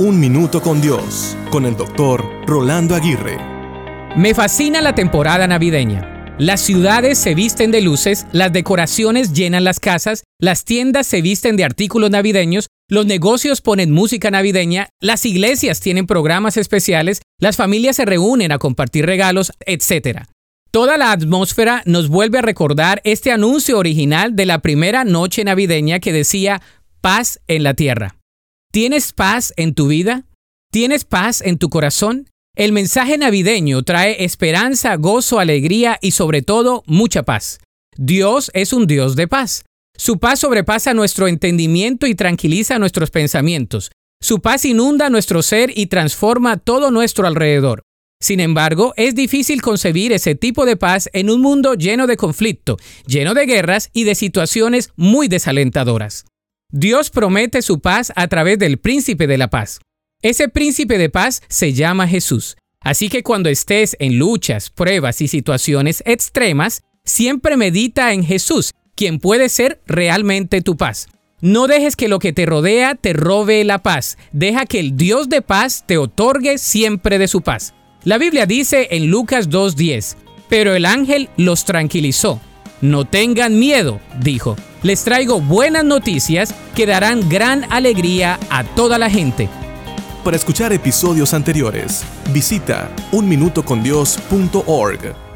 Un Minuto con Dios, con el doctor Rolando Aguirre. Me fascina la temporada navideña. Las ciudades se visten de luces, las decoraciones llenan las casas, las tiendas se visten de artículos navideños, los negocios ponen música navideña, las iglesias tienen programas especiales, las familias se reúnen a compartir regalos, etc. Toda la atmósfera nos vuelve a recordar este anuncio original de la primera noche navideña que decía paz en la tierra. ¿Tienes paz en tu vida? ¿Tienes paz en tu corazón? El mensaje navideño trae esperanza, gozo, alegría y sobre todo mucha paz. Dios es un Dios de paz. Su paz sobrepasa nuestro entendimiento y tranquiliza nuestros pensamientos. Su paz inunda nuestro ser y transforma todo nuestro alrededor. Sin embargo, es difícil concebir ese tipo de paz en un mundo lleno de conflicto, lleno de guerras y de situaciones muy desalentadoras. Dios promete su paz a través del príncipe de la paz. Ese príncipe de paz se llama Jesús. Así que cuando estés en luchas, pruebas y situaciones extremas, siempre medita en Jesús, quien puede ser realmente tu paz. No dejes que lo que te rodea te robe la paz. Deja que el Dios de paz te otorgue siempre de su paz. La Biblia dice en Lucas 2.10, pero el ángel los tranquilizó. No tengan miedo, dijo les traigo buenas noticias que darán gran alegría a toda la gente. Para escuchar episodios anteriores, visita unminutocondios.org.